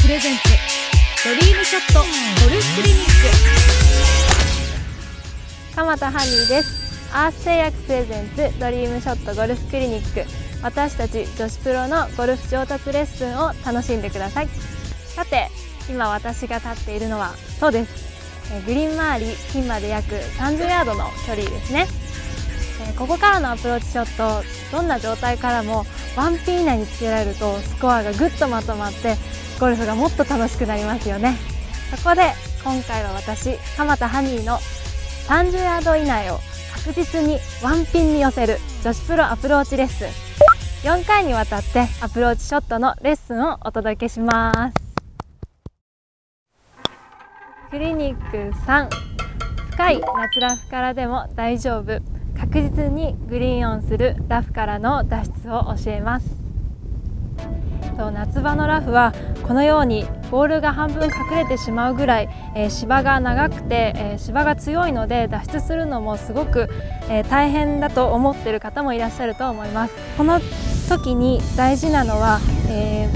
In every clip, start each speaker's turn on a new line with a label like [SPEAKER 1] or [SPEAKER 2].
[SPEAKER 1] プレゼンツドリームショットゴルフクリニック。
[SPEAKER 2] 鎌田ハニーです。アース製薬プレゼンツドリームショットゴルフクリニック。私たち女子プロのゴルフ上達レッスンを楽しんでください。さて今私が立っているのはそうです。グリーン周りピンまで約30ヤードの距離ですね。ここからのアプローチショットどんな状態からもワンピン以内につけられるとスコアがぐっとまとまってゴルフがもっと楽しくなりますよね。そこで今回は私鎌田ハニーの30ヤード以内を確実にワンピンに寄せる女子プロアプローチレッスン。4回にわたってアプローチショットのレッスンをお届けします。クリニック3深い夏ラフからでも大丈夫。確実にグリーンオンするラフからの脱出を教えます。夏場のラフはこのようにボールが半分隠れてしまうぐらい、えー、芝が長くて、えー、芝が強いので脱出するのもすごく、えー、大変だと思っている方もいらっしゃると思います。この時に大事なのは、え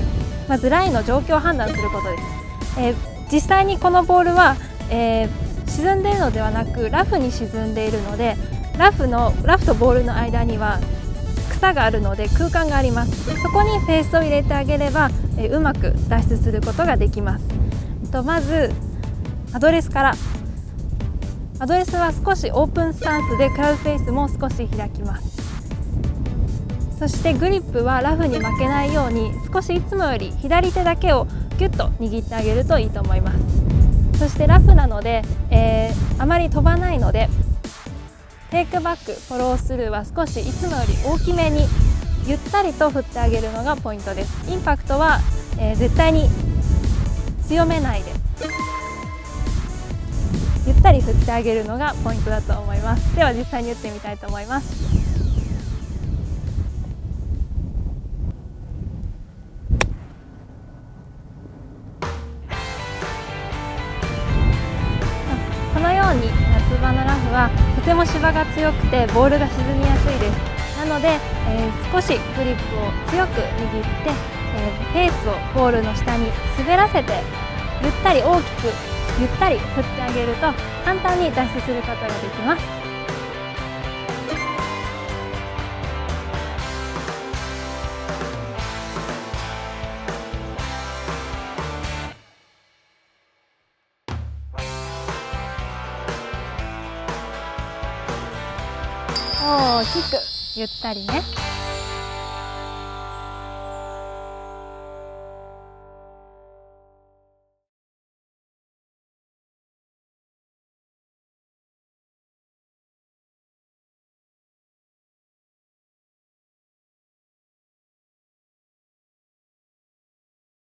[SPEAKER 2] まずラインの状況を判断することです、え実際にこのボールは、え沈んでいるのではなくラフに沈んでいるのでラフのラフとボールの間には草があるので空間があります。そこにフェースを入れてあげれば、えうまく脱出することができます。とまずアドレスから。アドレスは少しオープンスタンスでクラウドフェイスも少し開きます。そしてグリップはラフに負けないように少しいつもより左手だけをギュッと握ってあげるといいと思います。そしてラフなので、えー、あまり飛ばないのでテイクバックフォロースルーは少しいつもより大きめにゆったりと振ってあげるのがポイントです。インパクトは、えー、絶対に強めないでゆったり振ってあげるのがポイントだと思います。では実際に打ってみたいと思います。このように夏場のラフはても芝が強くてボールが沈みやすいです。なので、えー、少しグリップを強く握って、えー、フェースをボールの下に滑らせてゆったり大きくゆったり振ってあげると簡単に脱出することができます。大きくゆったりね。